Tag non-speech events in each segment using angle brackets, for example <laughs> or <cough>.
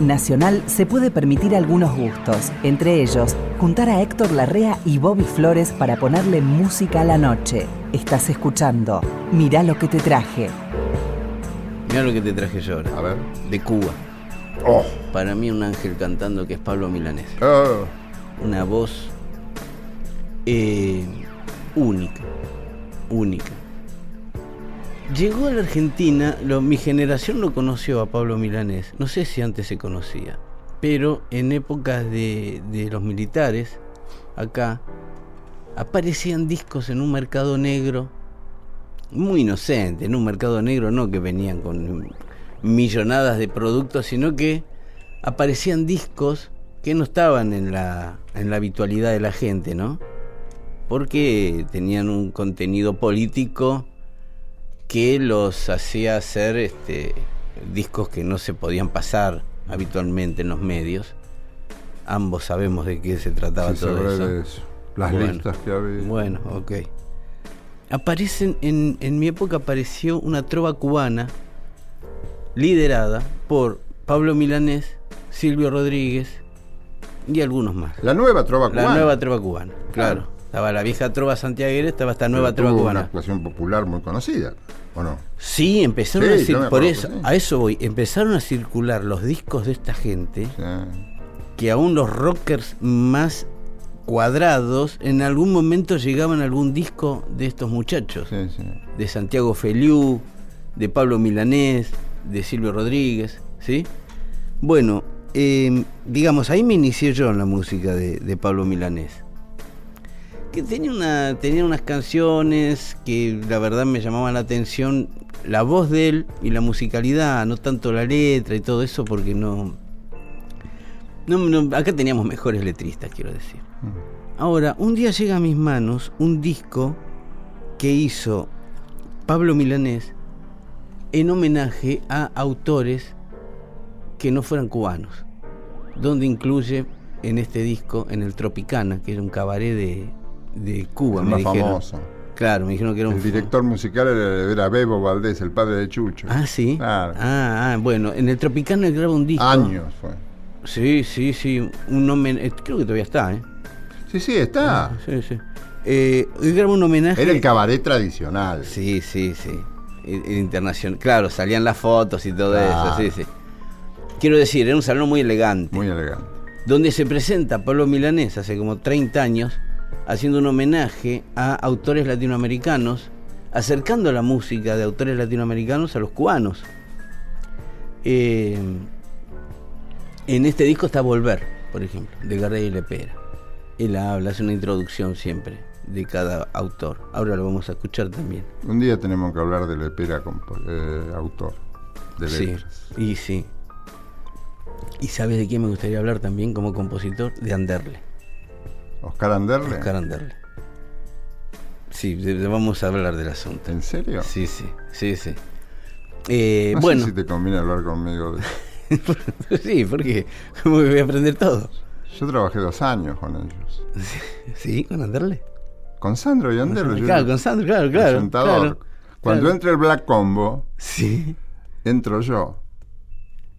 Nacional se puede permitir algunos gustos, entre ellos juntar a Héctor Larrea y Bobby Flores para ponerle música a la noche. Estás escuchando Mirá lo que te traje. Mirá lo que te traje yo ahora. A ver. De Cuba. Oh. Para mí un ángel cantando que es Pablo Milanés. Oh. Una voz eh, única. Única. Llegó a la Argentina, lo- mi generación lo conoció a Pablo Milanés, no sé si antes se conocía, pero en épocas de, de los militares, acá, aparecían discos en un mercado negro, muy inocente, en un mercado negro no que venían con millonadas de productos, sino que aparecían discos que no estaban en la, en la habitualidad de la gente, ¿no? Porque tenían un contenido político que los hacía hacer este, discos que no se podían pasar habitualmente en los medios. Ambos sabemos de qué se trataba Sí, todo eso. Las Bueno, listas que había. Bueno, ok. Aparecen, en, en mi época apareció una trova cubana liderada por Pablo Milanés, Silvio Rodríguez y algunos más. La nueva trova La cubana. nueva trova cubana, claro. Estaba la vieja trova santiaguera, estaba esta nueva Pero trova cubana. Una actuación popular muy conocida, ¿o no? Sí, empezaron Sí, a yo cir- me por eso, sí. a eso voy, empezaron a circular los discos de esta gente Sí. que aún los rockers más cuadrados en algún momento llegaban a algún disco de estos muchachos, Sí, sí. de Santiago Feliú, de Pablo Milanés, de Silvio Rodríguez, ¿sí? Bueno, eh, digamos, ahí me inicié yo en la música de, de Pablo Milanés. Que tenía, una, tenía unas canciones que la verdad me llamaban la atención, la voz de él y la musicalidad, no tanto la letra y todo eso, porque no, no, no, acá teníamos mejores letristas, quiero decir. Ahora, un día llega a mis manos un disco que hizo Pablo Milanés en homenaje a autores que no fueran cubanos, donde incluye en este disco, en el Tropicana, que era un cabaret de, de Cuba, El me más dijeron. famoso. Claro, me dijeron que era un El director musical era, era Bebo Valdés, el padre de Chucho. Ah, sí. Claro. Ah, ah, bueno, en el Tropicana él graba un disco. Años fue. Sí, sí, sí. Un homen- eh, Creo que todavía está, ¿eh? Sí, sí, está. Sí, sí. Eh, él graba un homenaje. Era el cabaret tradicional. Sí, sí, sí. El, el internacional. Claro, salían las fotos y todo eso, sí, sí. Quiero decir, era un salón muy elegante. Muy elegante. donde se presenta Pablo Milanés hace como 30 años haciendo un homenaje a autores latinoamericanos, acercando la música de autores latinoamericanos a los cubanos. Eh, en este disco está Volver, por ejemplo, de García y Lepera. Él habla, hace una introducción siempre de cada autor. Ahora lo vamos a escuchar también. Un día tenemos que hablar de Lepera, eh, autor de Sí, letras. y sí. ¿Y sabes de quién me gustaría hablar también como compositor? De Anderle. Oscar Anderle. Oscar Anderle. Sí, vamos a hablar del asunto. ¿En serio? Sí, sí, sí, sí. Eh, No bueno, sé si te conviene hablar conmigo. de- <laughs> sí, porque ¿cómo voy a aprender todo? Yo trabajé dos años con ellos. <laughs> Sí, con Anderle. Con Sandro y Anderle. yo claro, era con Sandro, claro, claro. claro, Cuando claro. entra el Black Combo, Sí. entro yo.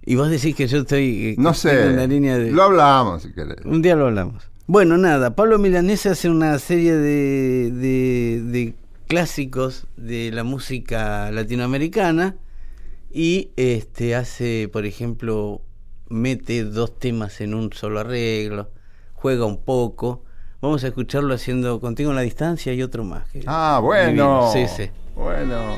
Y vos decís que yo estoy. eh, No sé. una línea de... Lo hablamos si querés. Un día lo hablamos. Bueno, nada, Pablo Milanés hace una serie de, de, de clásicos de la música latinoamericana y este hace, por ejemplo, mete dos temas en un solo arreglo, juega un poco. Vamos a escucharlo haciendo Contigo en la distancia y otro más. que- Ah, bueno. Sí, sí. Bueno.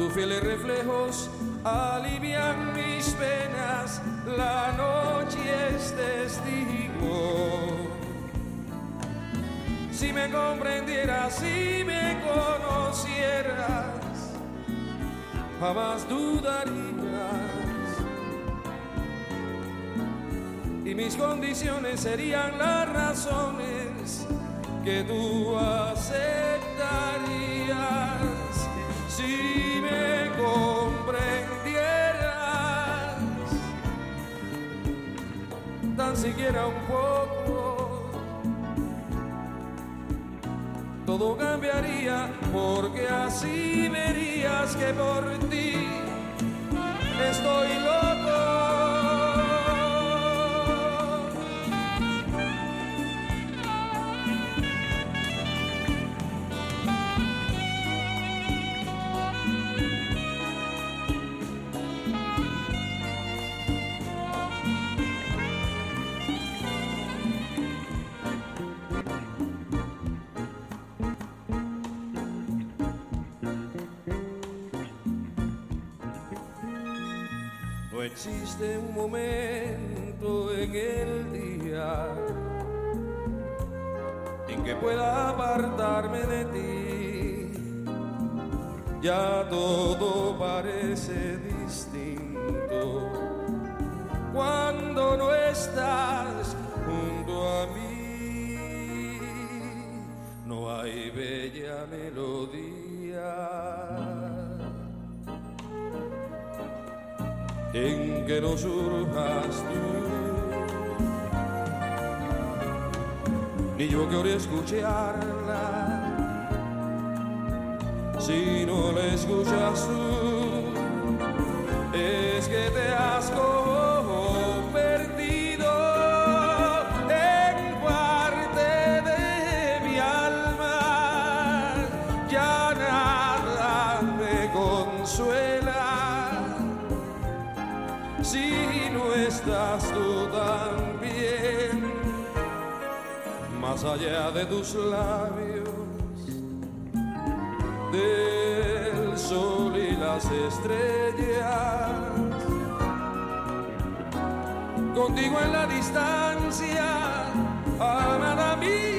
Tus fieles reflejos alivian mis penas, la noche es testigo. Si me comprendieras, si me conocieras, jamás dudarías. Y mis condiciones serían las razones que tú aceptarías tan siquiera un poco. Todo cambiaría porque así verías que por ti estoy loco momento en el día en que pueda apartarme de ti. Ya todo en que no surjas tú. Ni yo que ore escucharla, si no la escuchas tú, es que te has allá de tus labios, del sol y las estrellas, contigo en la distancia, amada mía.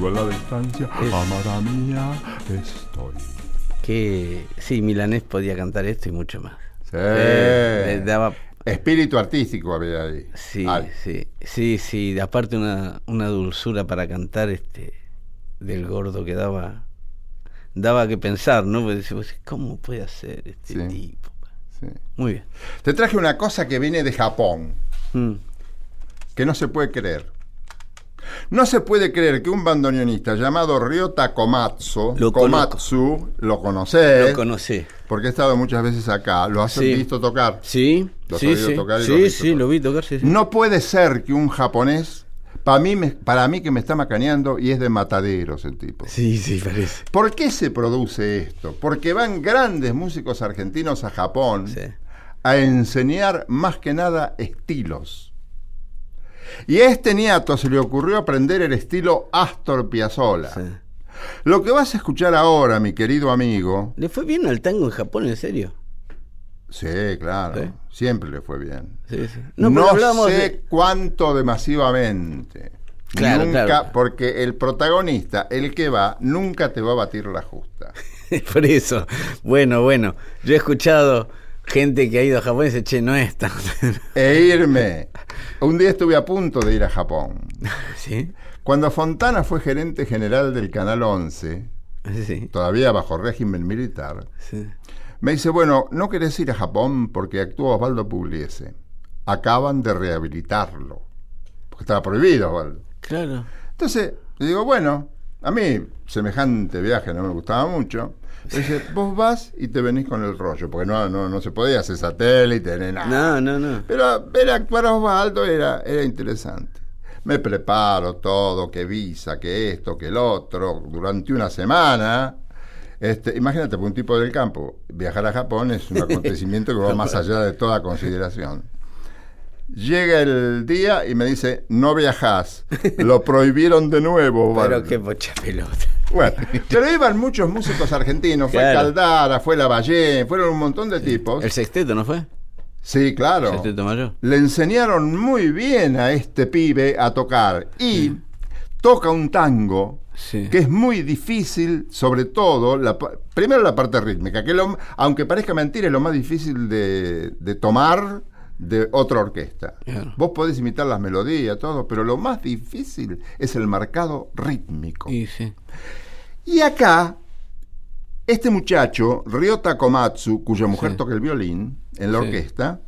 Contigo la distancia, Es- amada mía, estoy. Que sí, Milanés podía cantar esto y mucho más. Sí. Eh, le daba Espíritu artístico había ahí. Sí, Al- sí, sí, sí. Aparte una, una dulzura para cantar este del gordo que daba daba que pensar, ¿no? Vos, ¿cómo puede hacer este Sí. tipo? sí. Muy bien. Te traje una cosa que viene de Japón, Mm. que no se puede creer. No se puede creer que un bandoneonista llamado Ryota Komatsu, Lo Komatsu, lo conocés, Lo conocí. porque he estado muchas veces acá, lo has Sí. visto tocar. Sí, Lo has sí, sí. tocar y lo Sí, sí, tocar. lo vi tocar, sí, sí. No puede ser que un japonés, para mí, me- para mí que me está macaneando y es de mataderos el tipo. Sí, sí, parece. ¿Por qué se produce esto? Porque van grandes músicos argentinos a Japón Sí. a enseñar más que nada estilos. Y a este niato se le ocurrió aprender el estilo Astor Piazzolla. sí. Lo que vas a escuchar ahora, mi querido amigo, ¿Le fue bien al tango en Japón, en serio? sí, claro, Sí. siempre le fue bien. Sí, sí. No, sé de- cuánto de masivamente. Claro, nunca, claro. porque el protagonista, el que va, nunca te va a batir la justa. <laughs> Por eso. Bueno, bueno. Yo he escuchado gente que ha ido a Japón y dice, che, no es tan. <laughs> E irme. Un día estuve a punto de ir a Japón. <laughs> ¿Sí? Cuando Fontana fue gerente general del Canal 11, Sí. todavía bajo régimen militar, sí. me dice, bueno, ¿no querés ir a Japón porque actúa Osvaldo Pugliese? Acaban de rehabilitarlo. Porque estaba prohibido, Osvaldo. Claro. Entonces, le digo, bueno, A mí, semejante viaje no me gustaba mucho. Dice, vos vas y te venís con el rollo, porque no, no, no se podía hacer satélite ni nada. No, no, no. Pero ver actuar a Osvaldo era, era interesante. Me preparo todo, que visa, que esto, que el otro, durante una semana. Este, imagínate, para un tipo del campo, viajar a Japón es un <laughs> acontecimiento que va más allá de toda consideración. Llega el día y me dice, no viajás, lo <laughs> prohibieron de nuevo. Pero Osvaldo". qué pocha pelota. Bueno, <laughs> pero iban muchos músicos argentinos, fue Claro. Caldara, fue Lavallén, fueron un montón de tipos. El sexteto, ¿no fue? Sí, El claro. sexteto mayor. Le enseñaron muy bien a este pibe a tocar y toca un tango Sí. que es muy difícil, sobre todo, la, primero la parte rítmica, que lo- aunque parezca mentira es lo más difícil de, de tomar de otra orquesta. Claro. Vos podés imitar las melodías, todo, pero lo más difícil es el marcado rítmico. Y sí. Y acá, este muchacho, Ryota Komatsu, cuya mujer Sí. toca el violín en la orquesta,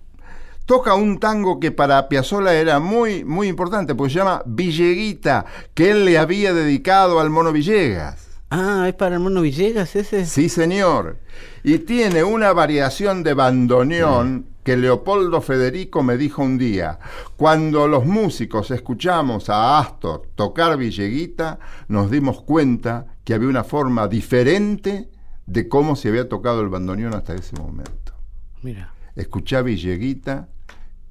toca un tango que para Piazzolla era muy, muy importante, porque se llama Villeguita, que él le había dedicado al mono Villegas. Ah, ¿es para el mono Villegas ese? Sí, señor. Y tiene una variación de bandoneón que Leopoldo Federico me dijo un día. Cuando los músicos escuchamos a Astor tocar Villeguita, nos dimos cuenta que había una forma diferente de cómo se había tocado el bandoneón hasta ese momento. Mira. Escuchá Villeguita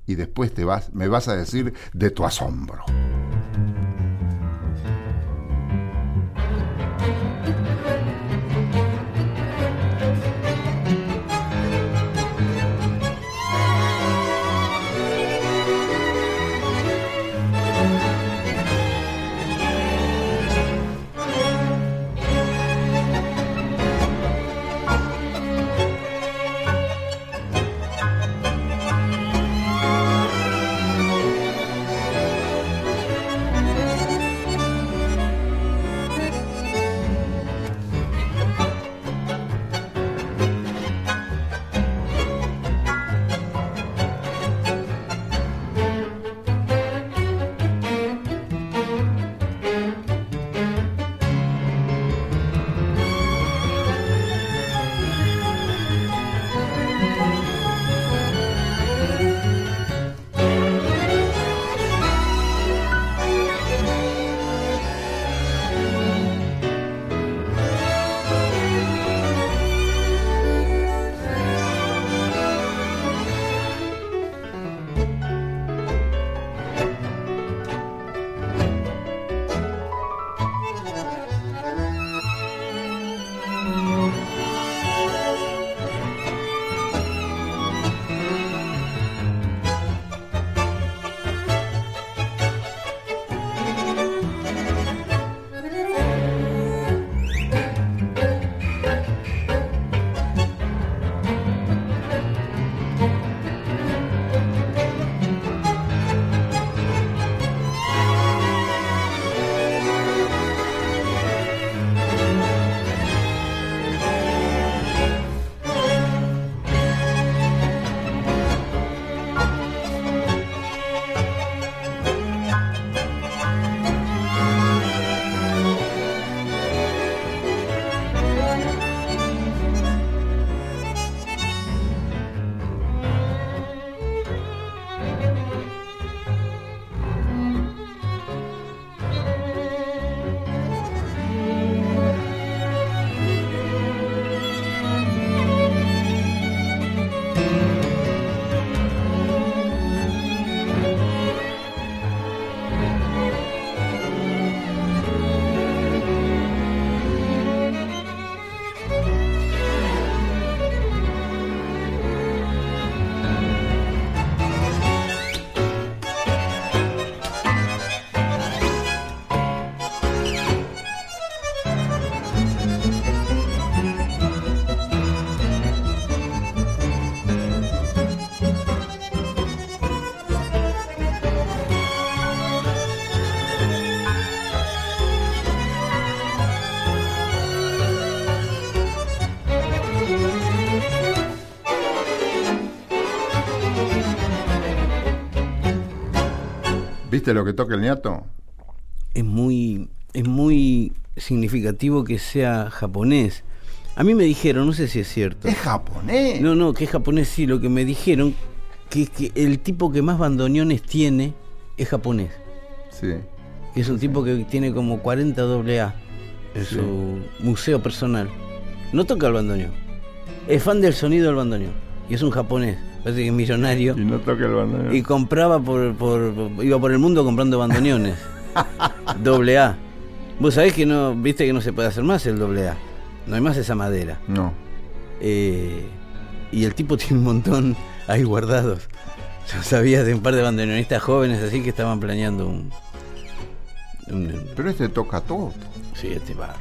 y después te vas, me vas a decir de tu asombro. ¿Viste lo que toca el ñato? Es muy. es muy significativo que sea japonés. A mí me dijeron, no sé si es cierto. Es japonés. No, no, que es japonés sí, lo que me dijeron que es que el tipo que más bandoneones tiene es japonés. Sí. Que es un tipo que tiene como 40 AA en Sí. su museo personal. No toca el bandoneón. Es fan del sonido del bandoneón. Y es un japonés. Parece que es millonario. Y no toca el bandoneón. Y compraba por, por, por- iba por el mundo comprando bandoneones. <laughs> doble A. Vos sabés que no, viste que no se puede hacer más el doble A. No hay más esa madera. No. Eh, y el tipo <laughs> tiene un montón ahí guardados. Yo sabía de un par de bandoneonistas jóvenes así que estaban planeando un. un- Pero este toca todo. sí, este bar.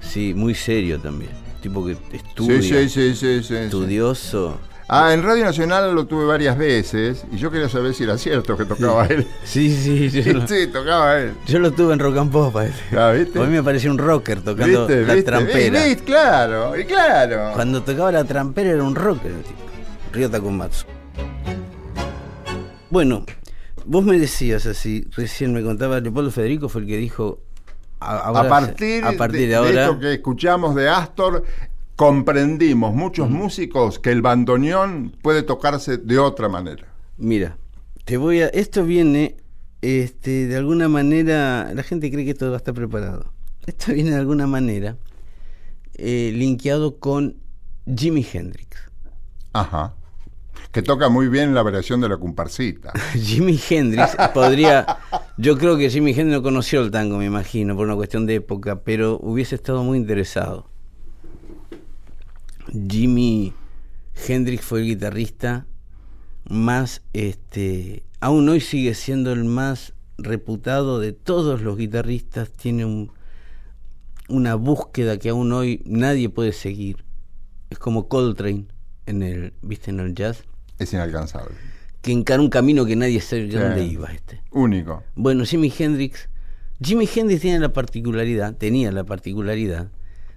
Sí, muy serio también. Tipo que estudia. Sí, sí, sí. Estudioso. Ah, en Radio Nacional lo tuve varias veces y yo quería saber si era cierto que tocaba él. Sí, sí, yo, lo, sí, tocaba él. yo lo tuve en rock and pop. Ah, ¿viste? A mí me parecía un rocker tocando ¿Viste? la ¿Viste? trampera. ¿Viste? Claro, y claro. Cuando tocaba la trampera era un rocker el tipo. Ryota Komatsu. Bueno, vos me decías así, recién me contaba Leopoldo Federico fue el que dijo a, ahora a se- partir, a partir de, de, ahora esto que escuchamos de Astor, comprendimos muchos músicos que el bandoneón puede tocarse de otra manera. mira, te voy a esto viene este de alguna manera, la gente cree que todo va a estar preparado. Esto viene de alguna manera eh, linkeado con Jimi Hendrix. Ajá. Que toca muy bien la variación de la comparsita. <laughs> Jimi Hendrix podría. Yo creo que Jimi Hendrix no conoció el tango, me imagino, por una cuestión de época, pero hubiese estado muy interesado. Jimi Hendrix fue el guitarrista más. este Aún hoy sigue siendo el más reputado de todos los guitarristas. Tiene un, una búsqueda que aún hoy nadie puede seguir. Es como Coltrane en el, ¿viste? en el jazz Es inalcanzable. que encara un camino que nadie sabe Sí. dónde iba este. Único. Bueno, Jimi Hendrix, Jimi Hendrix tiene la particularidad, tenía la particularidad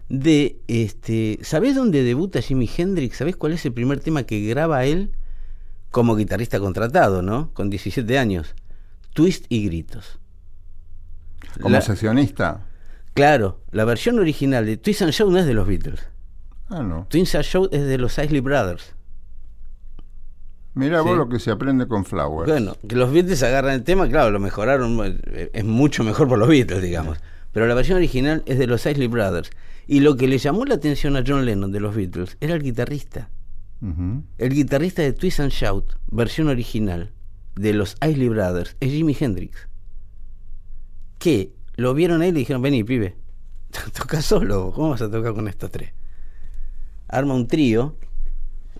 de este, ¿sabés dónde debuta Jimi Hendrix? ¿Sabés cuál es el primer tema que graba él como guitarrista contratado, ¿no? Con 17 años. Twist y gritos. Como La- seccionista. claro, la versión original de Twist and Shout no es de los Beatles. Ah, no. Twist and Shout es de los Isley Brothers. Mira Sí. vos lo que se aprende con Flowers. Bueno, que los Beatles agarran el tema, claro, lo mejoraron, es mucho mejor por los Beatles, digamos. Pero la versión original es de los Isley Brothers. Y lo que le llamó la atención a John Lennon de los Beatles era el guitarrista. El guitarrista de Twist and Shout, versión original, de los Isley Brothers, es Jimi Hendrix. Que lo vieron a él y dijeron, vení, pibe, <laughs> toca solo, ¿cómo vas a tocar con estos tres? Arma un trío,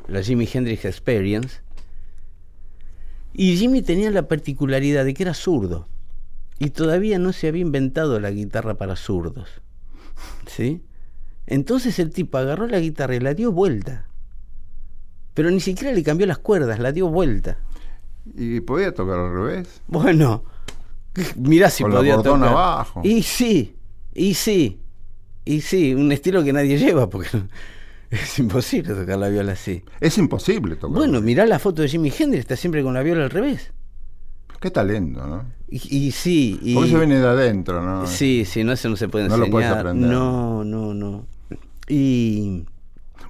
la Jimi Hendrix Experience, y Jimmy tenía la particularidad de que era zurdo, y todavía no se había inventado la guitarra para zurdos. ¿Sí? Entonces el tipo agarró la guitarra y la dio vuelta. Pero ni siquiera le cambió las cuerdas, la dio vuelta. ¿Y podía tocar al revés? Bueno, mirá si Con podía tocar. abajo. Y sí, y sí, y sí, un estilo que nadie lleva porque <laughs> es imposible tocar la viola así. Es imposible tocar. Bueno, mirá la foto de Jimi Hendrix, está siempre con la viola al revés. Qué talento, ¿no? Y, y sí, y Porque eso viene de adentro, ¿no? sí, sí, no eso no se puede No enseñar. lo puedes aprender. No, no, no. Y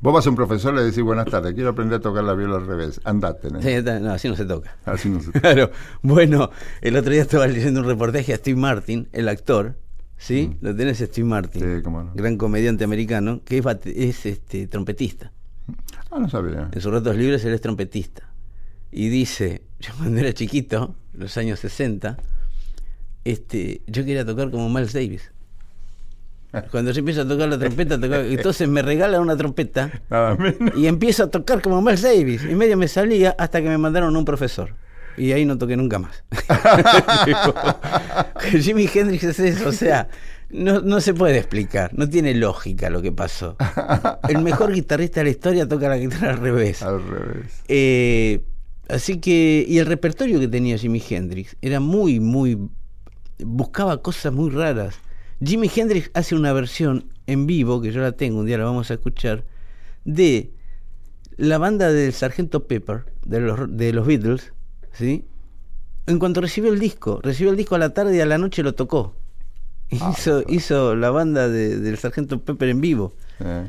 Vos vas a un profesor y le decís, buenas tardes, quiero aprender a tocar la viola al revés. Andate, ¿no? sí, no, así no se toca. Así no se... <laughs> Claro, bueno, el otro día estaba leyendo un reportaje a Steve Martin, el actor, ¿sí? Mm. Lo tenés Steve Martin, Sí, cómo no. gran comediante americano, que es, es, este, trompetista. Ah, no sabía. En sus ratos libres él es trompetista. Y dice, <laughs> yo cuando era chiquito, los años 60, este, yo quería tocar como Miles Davis. Cuando yo empiezo a tocar la trompeta, tocaba- entonces me regalan una trompeta <laughs> Nada menos. y empiezo a tocar como Miles Davis. Y medio me salía hasta que me mandaron a un profesor. Y ahí no toqué nunca más. <laughs> <laughs> Jimi Hendrix es eso, o sea, no, no se puede explicar, no tiene lógica lo que pasó. El mejor guitarrista de la historia toca la guitarra al revés. Al revés. Eh, así que, y el repertorio que tenía Jimi Hendrix era muy, muy. buscaba cosas muy raras. Jimi Hendrix hace una versión en vivo, que yo la tengo, un día la vamos a escuchar, de la banda del Sargento Pepper, de los, de los Beatles, ¿sí? En cuanto recibió el disco, recibió el disco a la tarde y a la noche lo tocó. <laughs> Hizo, hizo la banda de- del Sargento Pepper en vivo. Eh,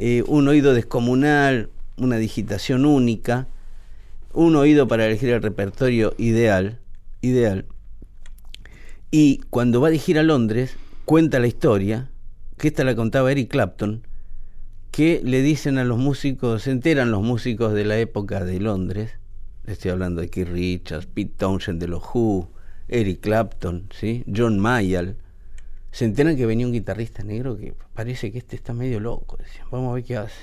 Eh, un oído descomunal, una digitación única, un oído para elegir el repertorio ideal, ideal. Y cuando va a dirigir a Londres, cuenta la historia, que esta la contaba Eric Clapton, que le dicen a los músicos, se enteran los músicos de la época de Londres, estoy hablando de Keith Richards, Pete Townshend de los Who, Eric Clapton, ¿sí? John Mayall, se enteran que venía un guitarrista negro que parece que este está medio loco, decían, vamos a ver qué hace.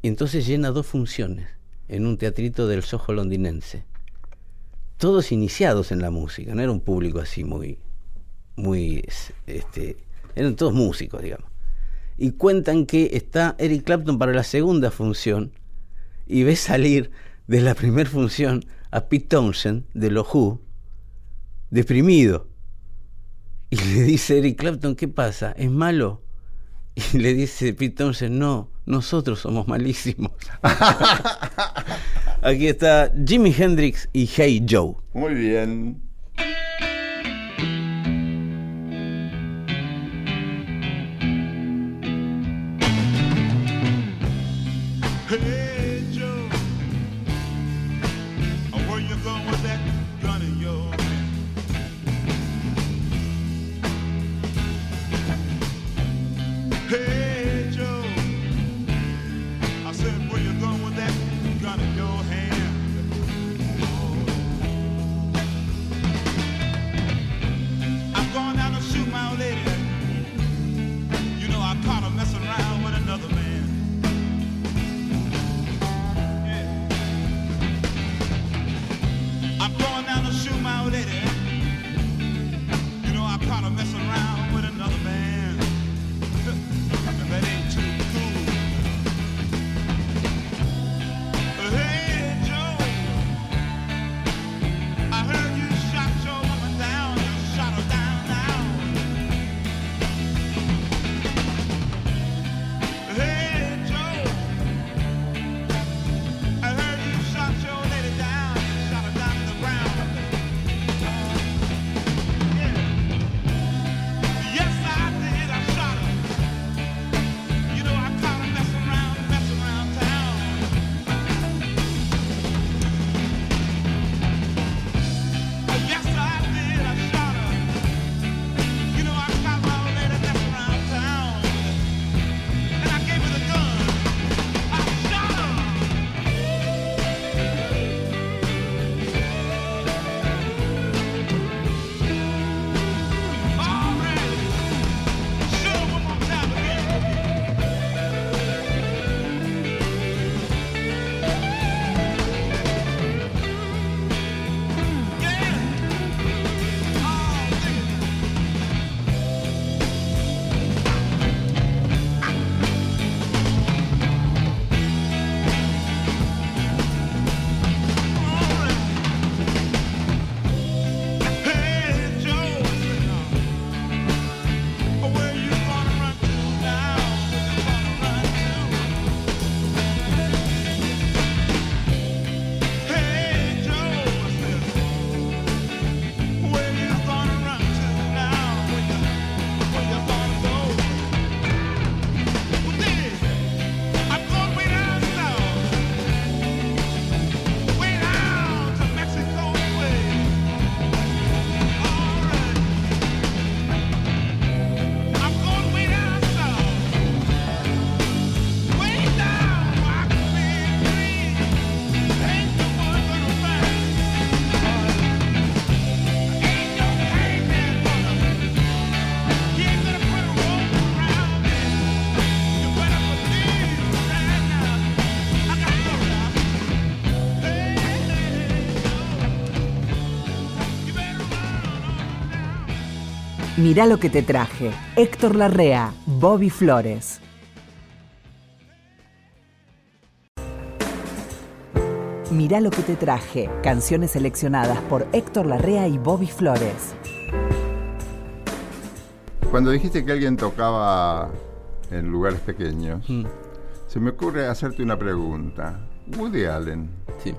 Y entonces llena dos funciones en un teatrito del Soho londinense. Todos iniciados en la música, no era un público así muy, muy, este, eran todos músicos, digamos. Y cuentan que está Eric Clapton para la segunda función y ve salir de la primera función a Pete Townshend de los Who, deprimido. Y le dice Eric Clapton, ¿qué pasa? ¿Es malo? Y le dice Pete Townshend, no, nosotros somos malísimos. <laughs> Aquí está Jimi Hendrix y Hey Joe. Muy bien. Mirá lo que te traje. Héctor Larrea, Bobby Flores. Mirá lo que te traje. Canciones seleccionadas por Héctor Larrea y Bobby Flores. Cuando dijiste que alguien tocaba en lugares pequeños, Mm, se me ocurre hacerte una pregunta. Woody Allen, sí.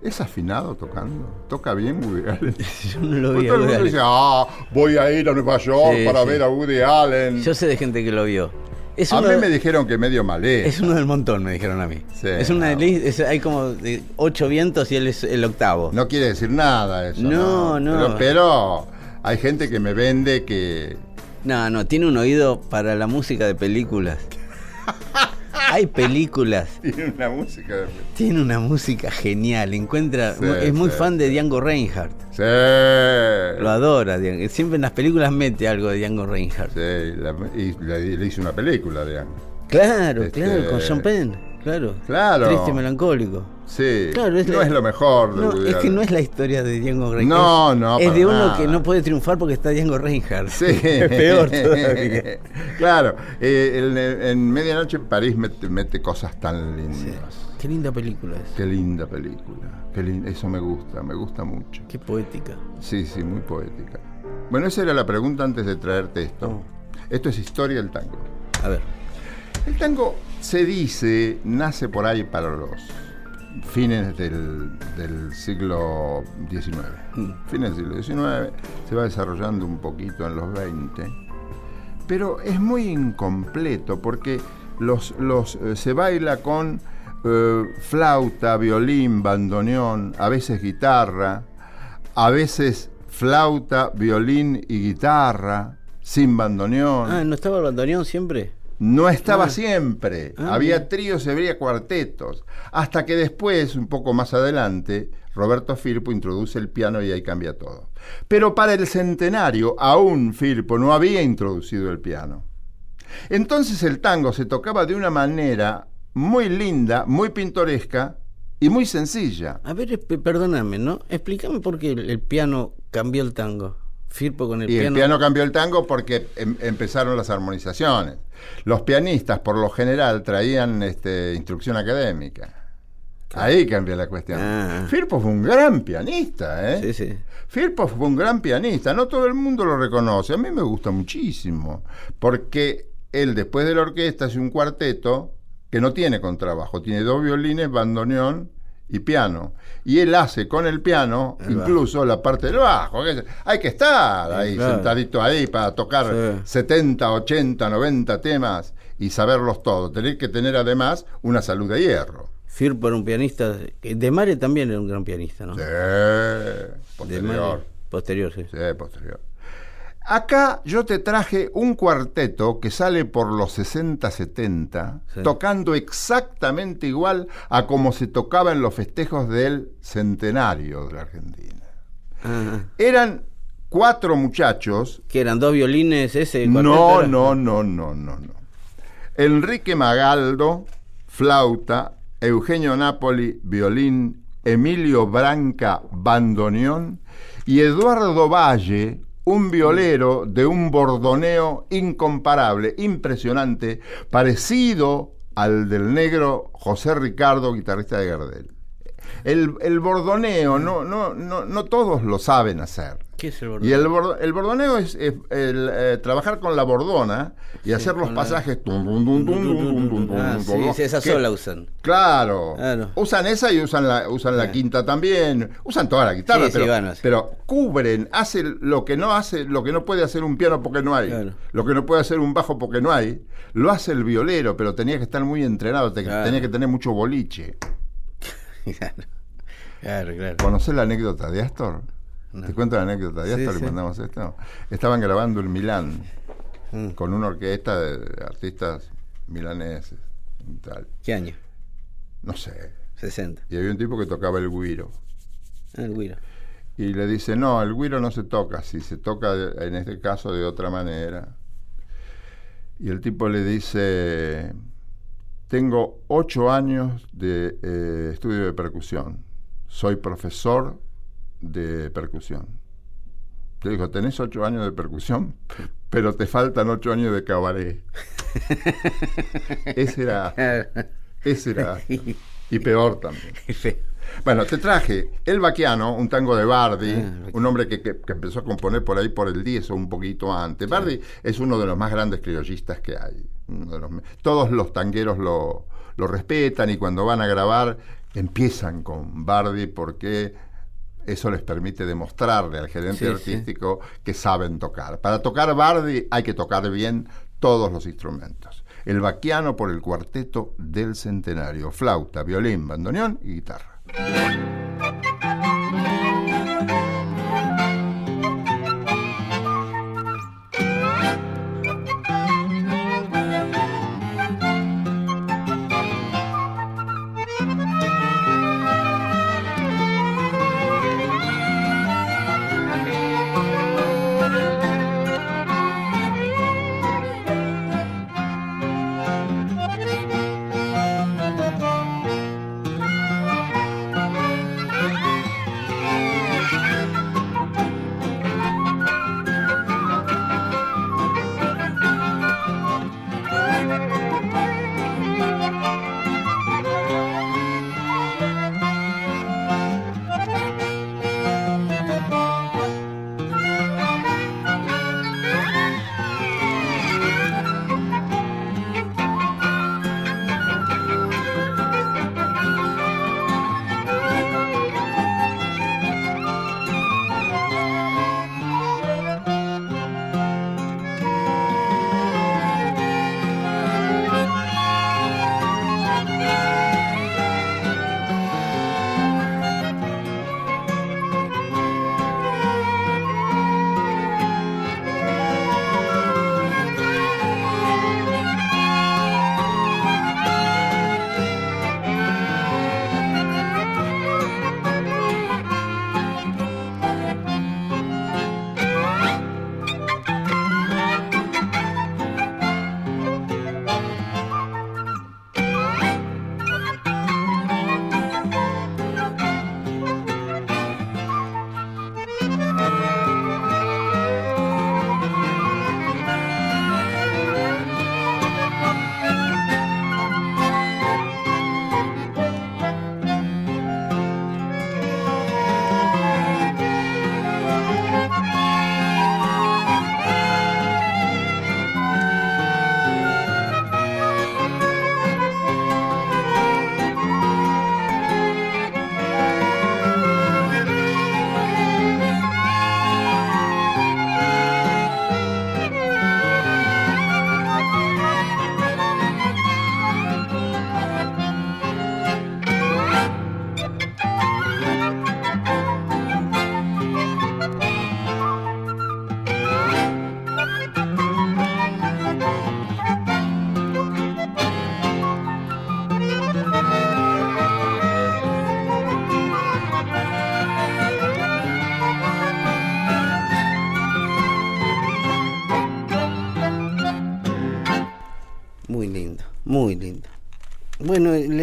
¿Es afinado tocando? ¿Toca bien Woody Allen? <laughs> Yo no lo vi. todo el mundo dice, ah, voy a ir a Nueva York Sí, para sí. ver a Woody Allen. Yo sé de gente que lo vio. Es a mí me dijeron que medio malé. es uno del montón, me dijeron a mí. Sí, es una no. es- hay como ocho vientos y él es el octavo. No quiere decir nada eso. No, no. Pero, pero hay gente que me vende que. No, no, tiene un oído para la música de películas. <laughs> Hay películas. <laughs> Tiene una música. Tiene una música genial. Encuentra. Sí, es muy sí, fan de. Django Reinhardt. Sí. Lo adora. Django. Siempre en las películas mete algo de Django Reinhardt. Sí, la- y le, le hice una película, digamos. Claro, Este- claro, con Sean Penn. Claro. Claro. Triste y melancólico. Sí. Claro, es no la- es lo mejor No, es que no es la historia de Django Reinhardt. No, no, Es de uno nada. que no puede triunfar porque está Django Reinhardt. Sí. <laughs> es peor todavía. <laughs> claro. eh, en, en Medianoche París mete, mete cosas tan lindas. Qué linda película es. Qué linda película. Qué lin- Eso me gusta, me gusta mucho. Qué poética. Sí, sí, muy poética. Bueno, esa era la pregunta antes de traerte esto. Oh. Esto es historia del tango. A ver. El tango se dice, nace por ahí para los fines del, del siglo XIX. Mm. Fines del siglo XIX, se va desarrollando un poquito en los 20, pero es muy incompleto porque los, los, eh, se baila con eh, flauta, violín, bandoneón, a veces guitarra, a veces flauta, violín y guitarra, sin bandoneón. Ah, ¿no estaba el bandoneón siempre? No estaba Ah. siempre. Ah, había tríos y había cuartetos. Hasta que después, un poco más adelante, Roberto Firpo introduce el piano y ahí cambia todo. Pero para el centenario, aún Firpo no había introducido el piano. Entonces el tango se tocaba de una manera muy linda, muy pintoresca y muy sencilla. A ver, perdóname, ¿no? Explícame por qué el, el piano cambió el tango. Firpo con el Y piano. el piano cambió el tango porque em- empezaron las armonizaciones. Los pianistas, por lo general, traían este, instrucción académica. Ahí cambia la cuestión. Ah. Firpo fue un gran pianista, ¿eh? Sí, sí. Firpo fue un gran pianista. No todo el mundo lo reconoce. A mí me gusta muchísimo. Porque él, después de la orquesta, hace un cuarteto que no tiene contrabajo. Tiene dos violines, bandoneón y piano. Y él hace con el piano El incluso la parte del bajo. Hay que estar ahí, claro. sentadito ahí, para tocar Sí. 70, 80, 90 temas y saberlos todos. Tener que tener además una salud de hierro. Firpo era un pianista. que- De Mare también era un gran pianista, ¿no? Sí, posterior. Mare. Posterior, sí. Sí, posterior. Acá yo te traje un cuarteto que sale por los 60-70, Sí. tocando exactamente igual a como se tocaba en los festejos del centenario de la Argentina. Ah, Eran cuatro muchachos. que eran dos violines ese. No, no, no, no, no, no. Enrique Magaldo, flauta, Eugenio Napoli, violín, Emilio Branca, bandoneón y Eduardo Valle, un violero de un bordoneo incomparable, impresionante, parecido al del negro José Ricardo, guitarrista de Gardel. El, el bordoneo, no, no, no, no todos lo saben hacer. ¿Qué es el Y bordón? el, bordo- el bordoneo es, es el, eh, trabajar con la bordona y hacer los pasajes. Ah, esa sola usan. Claro. Claro. Usan esa y usan la, usan la Ah. quinta también. Usan toda la guitarra, Sí, pero, cubren, hacen lo que no hace, lo que no puede hacer un piano porque no hay, Claro. lo que no puede hacer un bajo porque no hay, lo hace el violero, pero tenía que estar muy entrenado, Claro. tenía que tener mucho boliche. <laughs> claro, claro. ¿Conocés la anécdota de Astor? No. Te cuento la anécdota de Sí, Astor y sí. mandamos esto. Estaban grabando en Milán Mm. con una orquesta de artistas milaneses y tal. ¿Qué año? No sé. 60. Y había un tipo que tocaba el guiro. Ah, el güiro. Y le dice, no, el guiro no se toca así, se toca en este caso de otra manera. Y el tipo le dice, tengo ocho años de eh, estudio de percusión, soy profesor de percusión. Le dijo, tenés ocho años de percusión, <laughs> pero te faltan ocho años de cabaret. <laughs> ese era, ese era, y peor también. <laughs> Bueno, te traje El Baquiano, un tango de Bardi, Ah, un hombre que, que- que empezó a componer por ahí por el 10 o un poquito antes. Bardi es uno de los más grandes criollistas que hay. uno de los me- todos los tangueros lo, lo respetan y cuando van a grabar empiezan con Bardi porque eso les permite demostrarle al gerente Sí, sí. artístico que saben tocar. Para tocar Bardi hay que tocar bien todos los instrumentos. El vaquiano por el cuarteto del centenario, flauta, violín, bandoneón y guitarra. Bueno, el,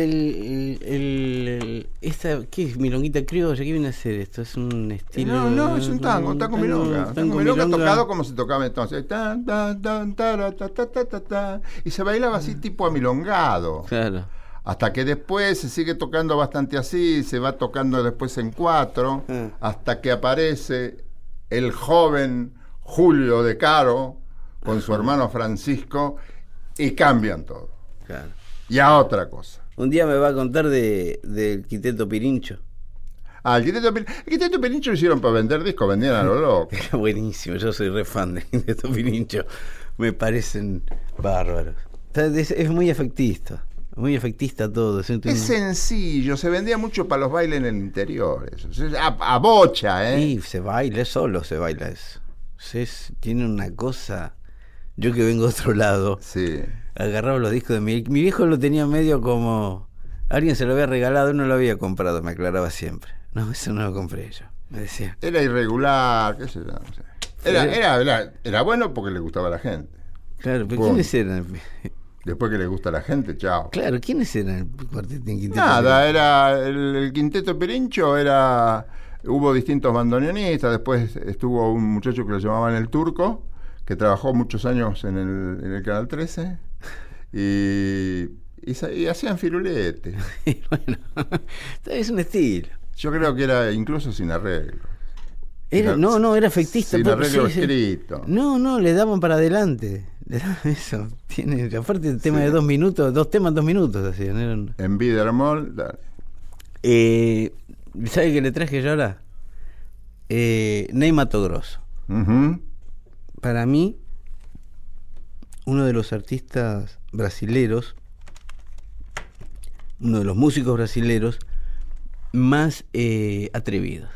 el- esta, ¿qué es? Milonguita criolla, ¿qué viene a ser esto? Es un estilo... No, no, es un tango, un tango milonga. tango milonga tocado como se tocaba entonces. Tan, tan, tan, ta. Y se bailaba así tipo amilongado. Claro. Hasta que después se sigue tocando bastante así, se va tocando después en cuatro, Mm. hasta que aparece el joven Julio de Caro con su hermano Francisco y cambian todo. Claro. Y a otra cosa. Un día me va a contar de, del quinteto Pirincho. Ah, el Quinteto, Pir- el Quinteto Pirincho lo hicieron para vender discos, vendían a lo <laughs> loco. Buenísimo, yo soy re fan del quinteto Pirincho. Me parecen bárbaros. Es, es muy efectista, muy efectista todo. es sencillo, se vendía mucho para los bailes en el interior. Eso. A, a bocha, ¿eh? Y se baila, solo se baila eso. Es- tiene una cosa. Yo que vengo de otro lado, Sí. Agarraba los discos de mi, mi viejo lo tenía medio como. Alguien se lo había regalado, no lo había comprado, me aclaraba siempre. No, eso no lo compré yo, me decía. Era irregular, qué sé yo. no sé. Era, era, era, era bueno porque le gustaba a la gente. Claro, pero. ¿quiénes eran? Después que le gusta a la gente, chao. Claro, ¿quiénes eran el quinteto? Nada, era el, el quinteto Pirincho, era hubo distintos bandoneonistas, después estuvo un muchacho que lo llamaban el Turco, que trabajó muchos años en el, en el Canal 13, y, y, y hacían firulete. <laughs> bueno, <laughs> es un estilo. Yo creo que era incluso sin arreglo. Era, no, no, era efectista. Sin porque- arreglo sí, escrito. No, no, le daban para adelante. Le daban <laughs> eso. Tiene, aparte el tema Sí. de dos minutos, dos temas, dos minutos hacían. eran- En Bidermol, dale. Eh, ¿Sabe qué le traje yo ahora? Eh, Ney Mato Grosso. Ujú. Para mí, uno de los artistas brasileros, uno de los músicos brasileros más eh, atrevidos.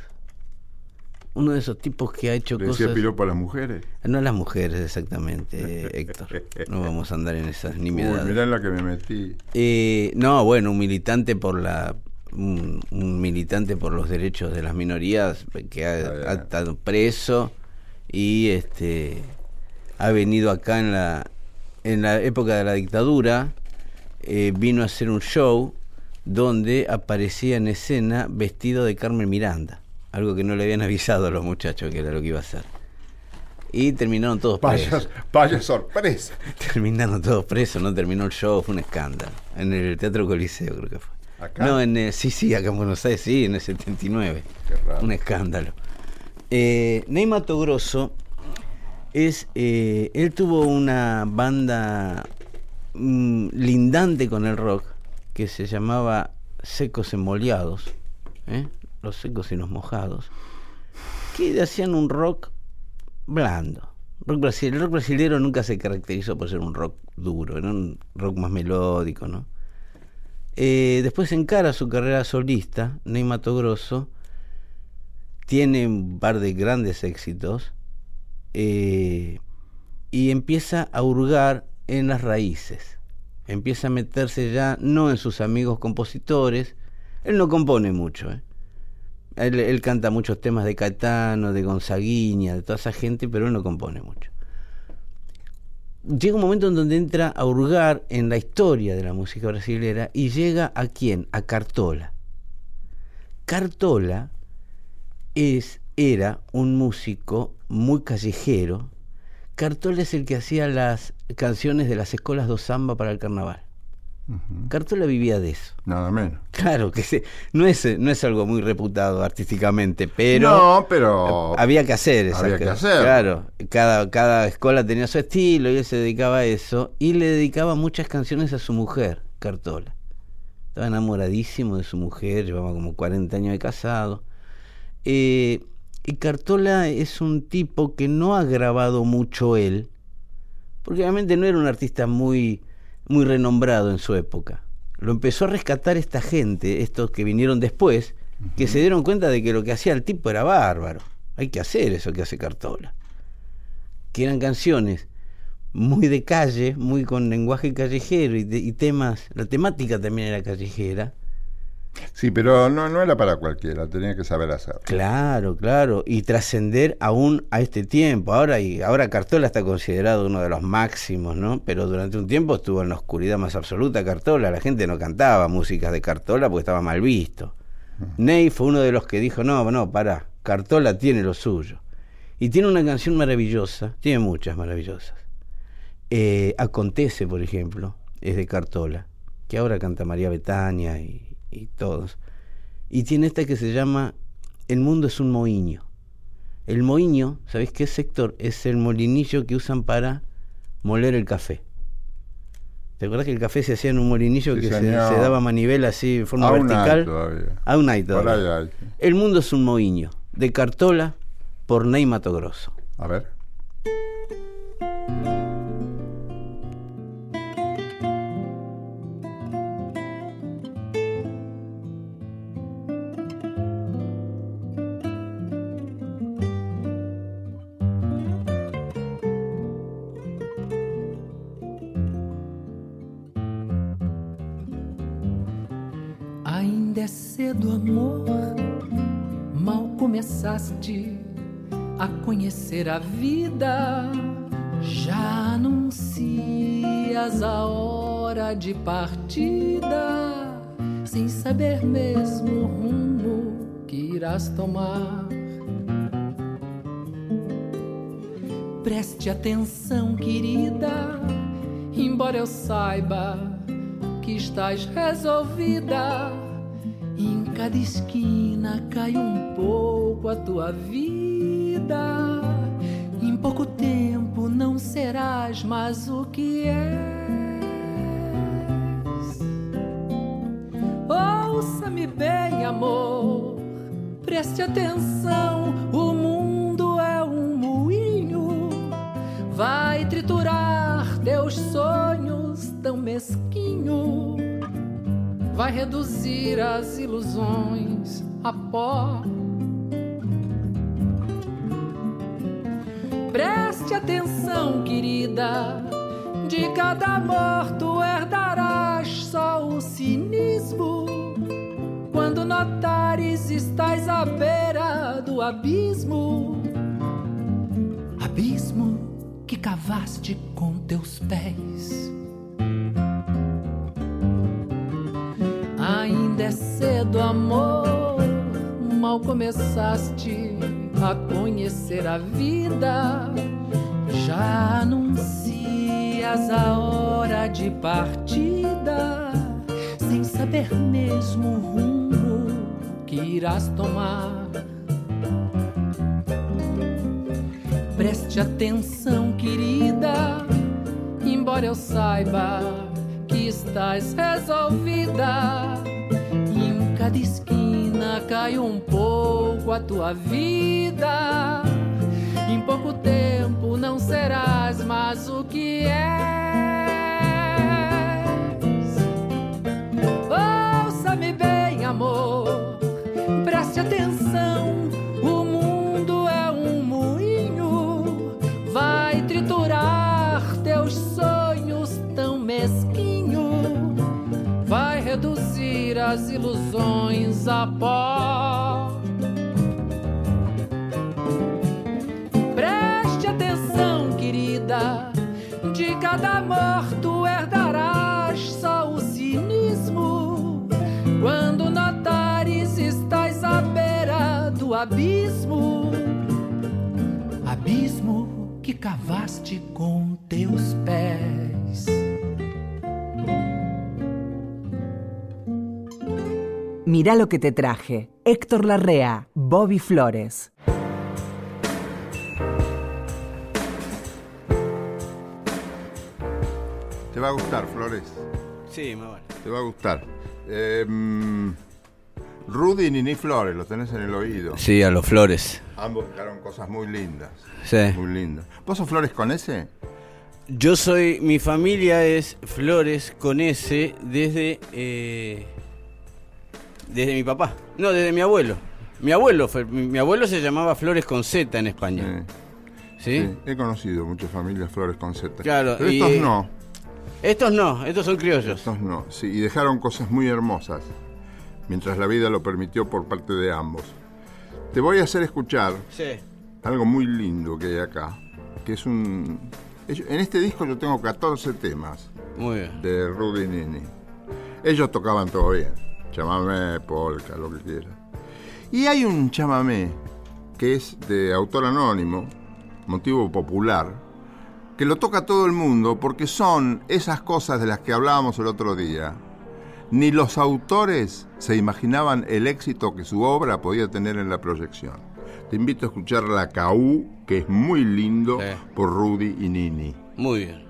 Uno de esos tipos que ha hecho Le decía cosas... piropo a las mujeres. No a las mujeres, exactamente, eh, Héctor. No vamos a andar en esas Uy, nimiedades. mirá en la que me metí. Eh, no, bueno, un militante por la un, un militante por los derechos de las minorías que ha, bien. ha estado preso y este ha venido acá en la en la época de la dictadura eh, vino a hacer un show donde aparecía en escena vestido de Carmen Miranda, algo que no le habían <laughs> avisado a los muchachos que era lo que iba a hacer. Y terminaron todos Vaya, presos. vaya sorpresa. <laughs> Terminaron todos presos, no terminó el show, fue un escándalo. En el Teatro Coliseo creo que fue. ¿Acá? No, en el- sí, sí, acá en Buenos Aires, sí, en el 79. Qué raro. Un escándalo. Eh, Ney Mato Grosso es, eh, él tuvo una banda mm, lindante con el rock que se llamaba Secos Emoliados, ¿eh? los secos y los mojados, que hacían un rock blando. Rock. El rock brasileño nunca se caracterizó por ser un rock duro, era un rock más melódico, ¿no? Eh, después encara su carrera solista, Ney Mato Grosso, tiene un par de grandes éxitos eh, y empieza a hurgar en las raíces. Empieza a meterse ya no en sus amigos compositores. Él no compone mucho. ¿eh? Él, canta muchos temas de Caetano, de Gonzaguiña, de toda esa gente, pero él no compone mucho. Llega un momento en donde entra a hurgar en la historia de la música brasilera y llega a quién? A Cartola. Cartola es, era un músico muy callejero. Cartola es el que hacía las canciones de las escuelas de samba para el carnaval. Cartola vivía de eso. Nada menos. Claro que sí. No es, no es algo muy reputado artísticamente, pero no, pero. había que hacer esas Había que hacer. Claro, cada, cada escuela tenía su estilo y él se dedicaba a eso y le dedicaba muchas canciones a su mujer, Cartola. Estaba enamoradísimo de su mujer, llevaba como 40 años de casado. Eh, y Cartola es un tipo que no ha grabado mucho él, porque obviamente no era un artista muy, muy renombrado en su época. Lo empezó a rescatar esta gente, estos que vinieron después, que se dieron cuenta de que lo que hacía el tipo era bárbaro. Hay que hacer eso que hace Cartola. Que eran canciones muy de calle, muy con lenguaje callejero y, de- y temas, la temática también era callejera. Sí, pero no, no era para cualquiera, tenía que saber hacer. Claro, claro, y trascender aún a este tiempo. Ahora y ahora Cartola está considerado uno de los máximos, ¿no? Pero durante un tiempo estuvo en la oscuridad más absoluta Cartola. La gente no cantaba músicas de Cartola porque estaba mal visto. Ney fue uno de los que dijo, no, no, pará, Cartola tiene lo suyo. Y tiene una canción maravillosa, tiene muchas maravillosas. Eh, Acontece, por ejemplo, es de Cartola, que ahora canta María Betania y, y todos. Y tiene esta que se llama El mundo es un moiño. El moiño, ¿sabéis qué sector? Es el molinillo que usan para moler el café. ¿Te acuerdas que el café se hacía en un molinillo Sí, que se, se daba manivela así en forma hay vertical? todavía. Por ahí todavía. El mundo es un moiño, de Cartola por Ney Mato Grosso. A ver. Começaste a conhecer a vida. Já anuncias a hora de partida, sem saber mesmo o rumo que irás tomar. Preste atenção, querida, embora eu saiba que estás resolvida. Cada esquina cai um pouco a tua vida. Em pouco tempo não serás mais o que és. Ouça-me bem, Preste atenção, o mundo é um moinho, vai triturar teus sonhos tão mesquinho, vai reduzir as ilusões a pó. Preste atenção, querida. De cada amor tu herdarás só o cinismo. Quando notares estás à beira do abismo, abismo que cavaste com teus pés. Ainda é cedo, amor, mal começaste a conhecer a vida. Já anuncias a hora de partida, sem saber mesmo o rumo que irás tomar. Preste atenção, querida, embora eu saiba que estás resolvida. Cai um pouco a tua vida. Em pouco tempo não serás mais o que és. Ouça-me bem, amor, preste atenção. O mundo é um moinho, vai triturar teus sonhos tão mesquinho, as ilusões a pó. Preste atenção, querida. De cada amor tu herdarás só o cinismo. Quando notares estás à beira do abismo, abismo que cavaste com teus pés. Mirá lo que te traje. Héctor Larrea, Bobby Flores. Te va a gustar, Flores. Sí, me vale. Te va a gustar. Eh, Rudy y Nini Flores, los tenés en el oído. Sí, a los flores. Ambos dejaron cosas muy lindas. Sí. Muy lindas. ¿Vos sos Flores con ese? Yo soy, mi familia es Flores con S desde, eh, desde mi papá. No, desde mi abuelo. Mi abuelo, mi, mi abuelo se llamaba Flores con Z en España. ¿Sí? Sí, He conocido muchas familias Flores con Z. Claro, Pero y- estos no. Estos no, estos son criollos. Estos no. Sí, y dejaron cosas muy hermosas. Mientras la vida lo permitió por parte de ambos. Te voy a hacer escuchar Sí. algo muy lindo que hay acá. Que es un. En este disco yo tengo 14 temas. Muy bien. de Rudy Nini. Ellos tocaban todo bien. Chamamé, polka, lo que quieran. Y hay un chamamé que es de autor anónimo, motivo popular, que lo toca todo el mundo porque son esas cosas de las que hablábamos el otro día. Ni los autores se imaginaban el éxito que su obra podía tener en la proyección. Te invito a escuchar La Caú, que es muy lindo, Sí. por Rudy y Nini. Muy bien.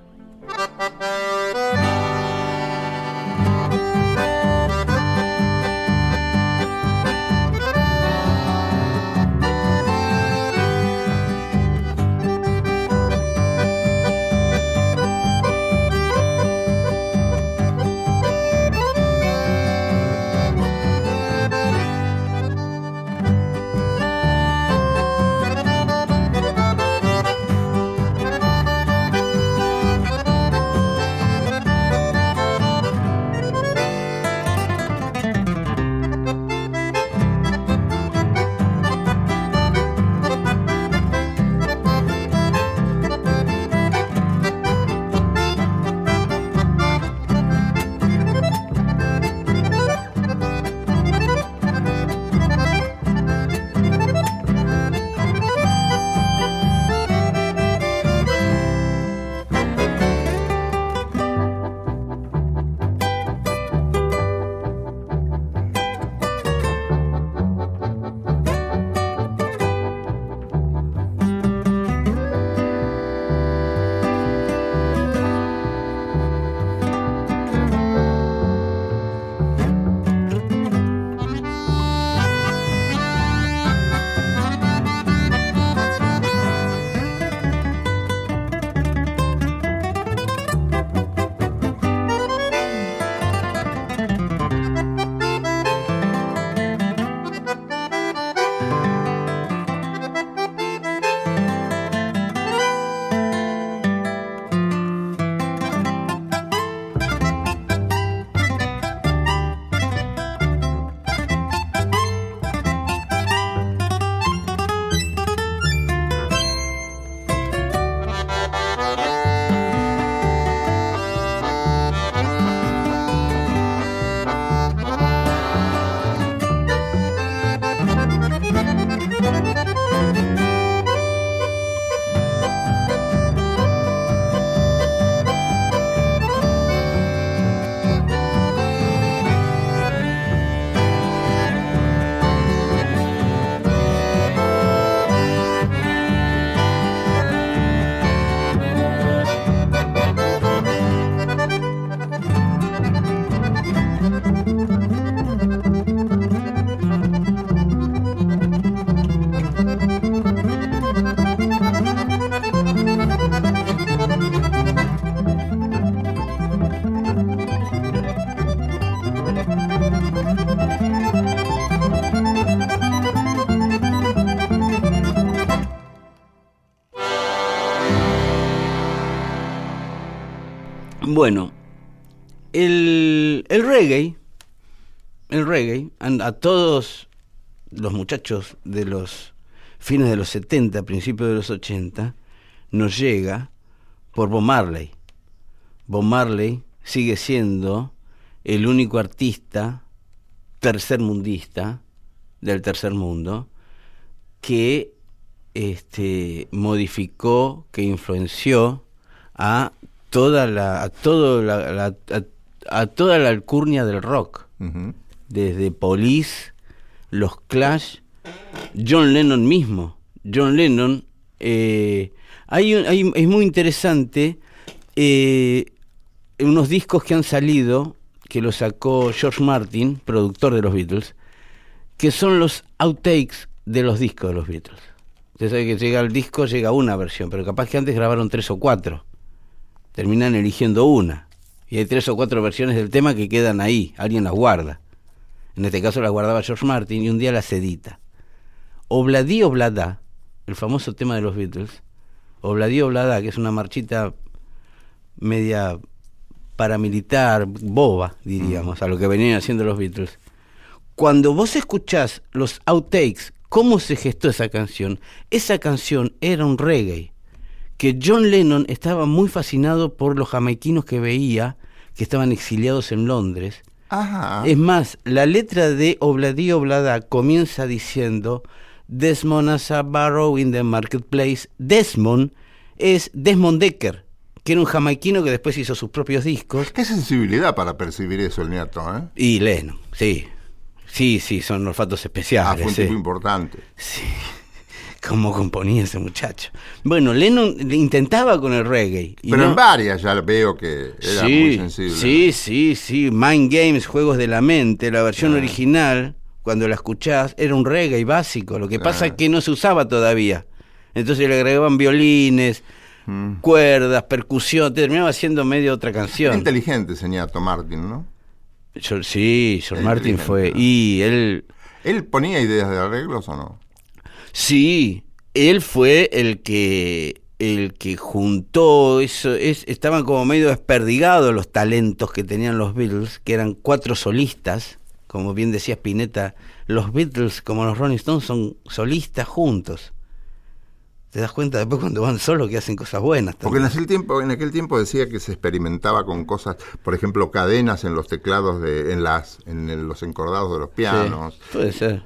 Bueno, el, reggae, el reggae, a todos los muchachos de los fines de los 70, principios de los 80, nos llega por Bob Marley. Bob Marley sigue siendo el único artista tercermundista del tercer mundo que este, modificó, que influenció a toda la, a todo la, la- a, a toda la alcurnia del rock, desde Police, los Clash, John Lennon mismo. John Lennon, eh, hay, un- hay- es muy interesante eh, unos discos que han salido, que los sacó George Martin, productor de los Beatles, que son los outtakes de los discos de los Beatles. Usted sabe que llega el disco, llega una versión, pero capaz que antes grabaron tres o cuatro. Terminan eligiendo una. Y hay tres o cuatro versiones del tema que quedan ahí, alguien las guarda. En este caso las guardaba George Martin y un día las edita. Obladí Oblada, el famoso tema de los Beatles, Obladí Oblada, que es una marchita media paramilitar, boba, diríamos, a lo que venían haciendo los Beatles. Cuando vos escuchás los outtakes, cómo se gestó esa canción, esa canción era un reggae, que John Lennon estaba muy fascinado por los jamaiquinos que veía, que estaban exiliados en Londres, Ajá. es más, la letra de Obladí Oblada comienza diciendo Desmond as a barrow in the marketplace. Desmond es Desmond Decker, que era un jamaiquino que después hizo sus propios discos. Qué sensibilidad para percibir eso el nieto, ¿eh? Y Lennon, sí. Sí, sí, son olfatos Ah, especiales. fue un sí. tipo importante. Sí. ¿Cómo componía ese muchacho? Bueno, Lennon le intentaba con el reggae. y Pero no- en varias ya veo que era sí, muy sensible. Sí, sí, sí. Mind Games, Juegos de la Mente, la versión Ah. original, cuando la escuchás, era un reggae básico. Lo que pasa Ah. es que no se usaba todavía. Entonces le agregaban violines, Mm. cuerdas, percusión. Terminaba siendo medio otra Era canción. inteligente ese nieto Martin, ¿no? Yo- sí, Era Martin fue. inteligente, ¿no? Y él. ¿Él ponía ideas de arreglos o no? Sí, él fue el que el que juntó eso es, estaban como medio desperdigados los talentos que tenían los Beatles, que eran cuatro solistas, como bien decía Spinetta, los Beatles como los Rolling Stones son solistas juntos. Te das cuenta después cuando van solos que hacen cosas buenas. Porque en también. aquel tiempo, en aquel tiempo decía que se experimentaba con cosas, por ejemplo, cadenas en los teclados de, en las, en los encordados de los pianos. Sí, puede ser.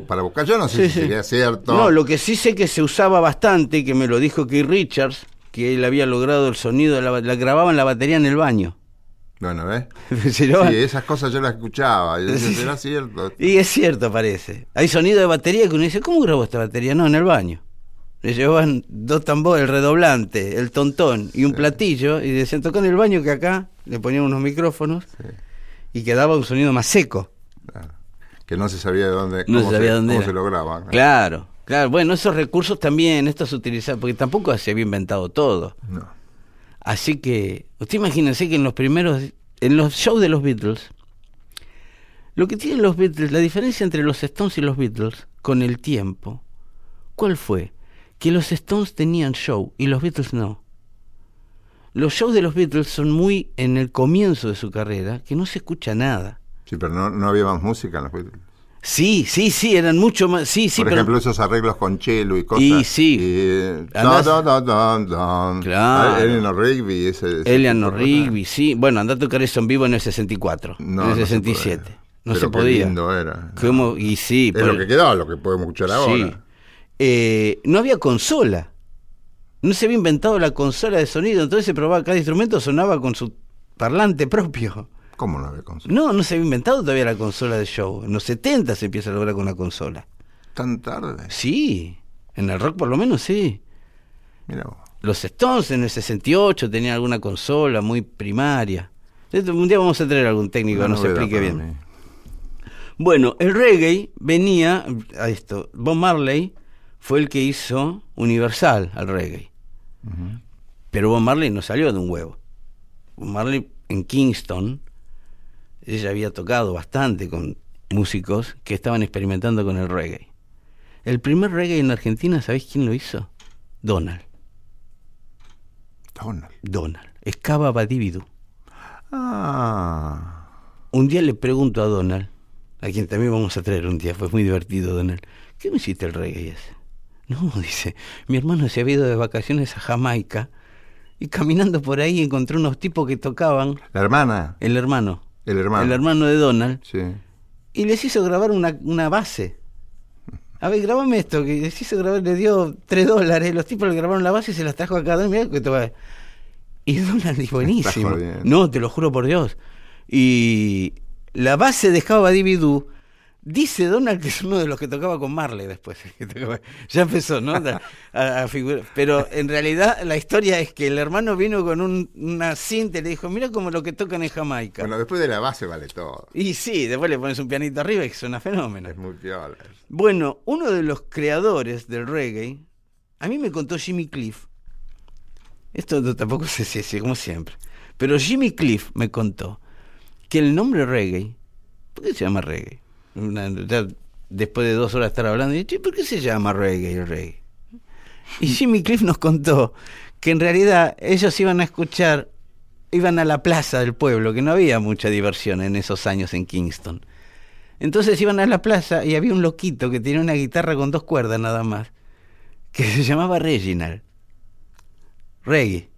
Para buscar, yo no sé Sí, si sí. sería cierto. No, lo que sí sé que se usaba bastante, que me lo dijo Keith Richards, que él había logrado el sonido, la, la grababan la batería en el baño. Bueno, ¿ves? <laughs> Sí, esas cosas yo las escuchaba. Y decía, <laughs> ¿será cierto? Y es cierto, parece. Hay sonido de batería que uno dice, ¿cómo grabó esta batería? No, en el baño. Le llevaban dos tambores, el redoblante, el tontón y un platillo, y decían, tocó en el baño que acá le ponían unos micrófonos y quedaba un sonido más seco. Claro. Que no se sabía de dónde, No cómo, se sabía dónde cómo se. Claro, claro. Bueno, esos recursos también, estos se utilizaban, porque tampoco se había inventado todo. No. Así que, usted imagínense que en los primeros, en los shows de los Beatles, lo que tienen los Beatles, la diferencia entre los Stones y los Beatles con el tiempo, ¿cuál fue? Que los Stones tenían show y los Beatles no. Los shows de los Beatles son muy en el comienzo de su carrera, que no se escucha nada. Sí, pero no, no había más música en los Beatles. Sí, sí, sí, eran mucho más. Sí, sí, Por pero- ejemplo, esos arreglos con cello y cosas. Y sí. eh, Andás-. Claro. Eleanor Rigby. Ese, Eleanor. Rigby, sí. Bueno, andá a tocar eso en vivo en el 64, No, en el no se 67. podía. No Pero se qué podía. lindo era. ¿Cómo? Y sí, Es por- lo que quedaba, lo que podemos escuchar sí. ahora. Eh, no había consola. No se había inventado la consola de sonido, entonces se probaba cada instrumento, sonaba con su parlante propio. ¿Cómo no había consola? No, no se había inventado todavía la consola de show. En los 70 se empieza a lograr con la consola. Tan tarde. Sí, en el rock por lo menos sí. Mira vos. Los Stones en el 68 tenían alguna consola muy primaria. Un día vamos a traer algún técnico que Una nos explique bien. mí. Bueno, el reggae venía a esto. Bob Marley fue el que hizo universal al reggae. Pero Bob Marley no salió de un huevo. Bob Marley en Kingston, ella había tocado bastante con músicos que estaban experimentando con el reggae. El primer reggae en Argentina, ¿sabéis quién lo hizo? Donald. Donald. Donald. Escava Badividu. Ah. Un día le pregunto a Donald, a quien también vamos a traer un día, fue muy divertido Donald, ¿qué me hiciste el reggae ese? No, <laughs> dice, mi hermano se había ido de vacaciones a Jamaica y caminando por ahí encontró unos tipos que tocaban, La hermana. el hermano, El hermano. el hermano de Donald, Sí. y les hizo grabar una, una base. A ver, grabame esto, que les hizo grabar, le dio tres dólares, los tipos le grabaron la base y se las trajo a cada uno, mirá que te va- Y Donald dijo, buenísimo. No, te lo juro por Dios. Y la base de Java Dividú, dice Donald que es uno de los que tocaba con Marley después. <laughs> ya empezó, ¿no? <laughs> A- a-. Pero en realidad la historia es que el hermano vino con un, una cinta y le dijo, mira como lo que tocan en Jamaica. Bueno, después de la base vale todo. Y sí, después le pones un pianito arriba y suena fenómeno. Es muy piola. Bueno, uno de los creadores del reggae, a mí me contó Jimmy Cliff. Esto no- tampoco sé si es como siempre. Pero Jimmy Cliff me contó que el nombre reggae, ¿por qué se llama reggae? Después de dos horas estar hablando, y, "Che, ¿por qué se llama reggae el reggae? Y Jimmy Cliff nos contó que en realidad ellos iban a escuchar, iban a la plaza del pueblo, que no había mucha diversión en esos años en Kingston. Entonces iban a la plaza y había un loquito que tenía una guitarra con dos cuerdas nada más, que se llamaba Reginald. Reggae.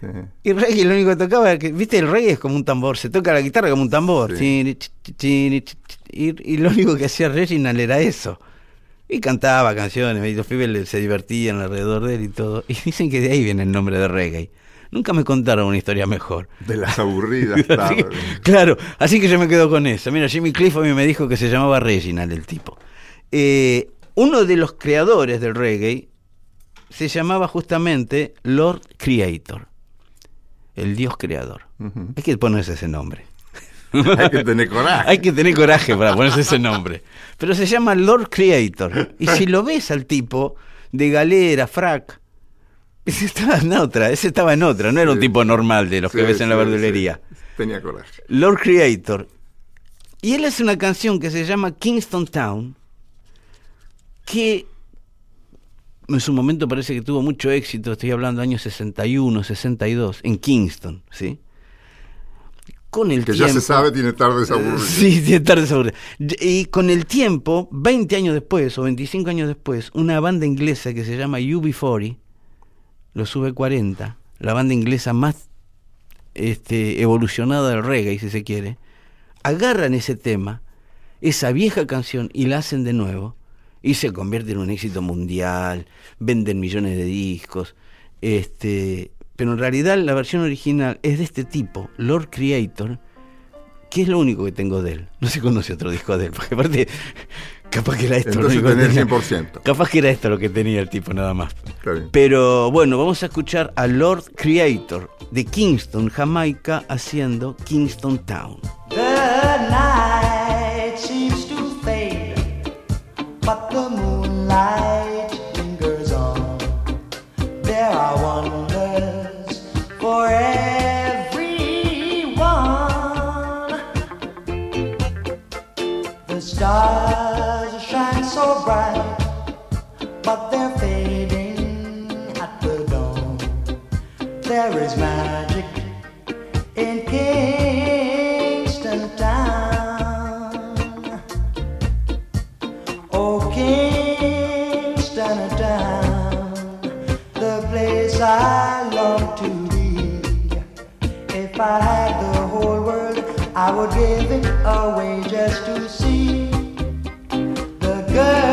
Sí. Y reggae lo único que tocaba, era que, viste, el reggae es como un tambor, se toca la guitarra como un tambor. Sí. Y, y lo único que hacía Reginald era eso. Y cantaba canciones, y los pibes se divertían alrededor de él y todo. Y dicen que de ahí viene el nombre de reggae. Nunca me contaron una historia mejor. De las aburridas. <laughs> Así que- claro, así que yo me quedo con eso. Mira, Jimmy Cliff a mí me dijo que se llamaba Reginald el tipo. Eh, uno de los creadores del reggae se llamaba justamente Lord Creator, el Dios creador. Hay que ponerse ese nombre. <laughs> Hay que tener coraje. Hay que tener coraje para ponerse ese nombre. Pero se llama Lord Creator. Y si lo ves al tipo de galera, frac, ese estaba en otra, ese estaba en otra, no era un tipo normal de los que Sí, ves en la verdulería. Tenía coraje. Lord Creator. Y él hace una canción que se llama Kingston Town, que en su momento parece que tuvo mucho éxito, estoy hablando años 61, 62, en Kingston, ¿sí? Con el Que tiempo, ya se sabe, tiene tardes aburridas. Sí, tiene tardes aburridas. Y con el tiempo, 20 años después o 25 años después, una banda inglesa que se llama UB40, los V40, la banda inglesa más este, evolucionada del reggae, si se quiere, agarran ese tema, esa vieja canción, y la hacen de nuevo, y se convierte en un éxito mundial, venden millones de discos, este, pero en realidad la versión original es de este tipo, Lord Creator, que es lo único que tengo de él. No se conoce otro disco de él, porque aparte, <laughs> capaz que era esto lo Entonces único que tenés tenía. 100%. Capaz que era esto lo que tenía el tipo nada más. Pero bueno, vamos a escuchar a Lord Creator de Kingston, Jamaica, haciendo Kingston Town. The night stars shine so bright, but they're fading at the dawn. There is magic in Kingston Town. Oh, Kingston Town, the place I long to be. If I had the whole world, I would give it away just to see the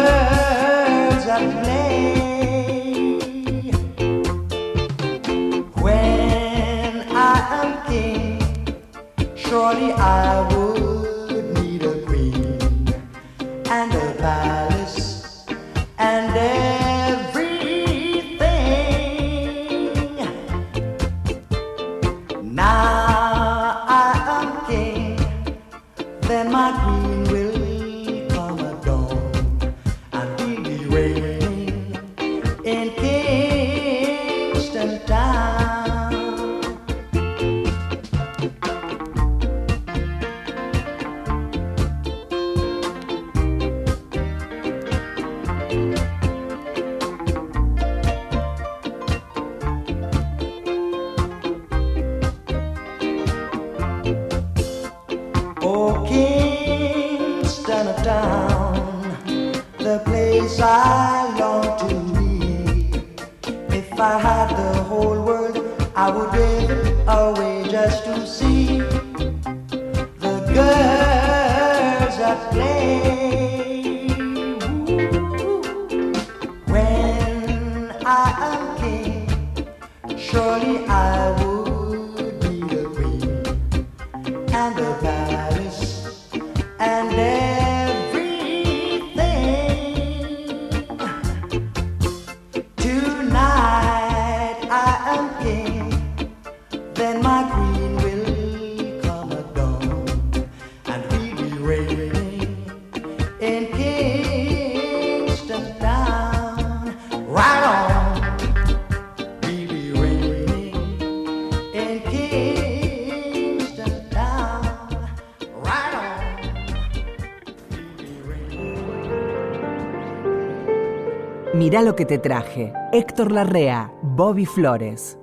Lo que te traje. Héctor Larrea, Bobby Flores.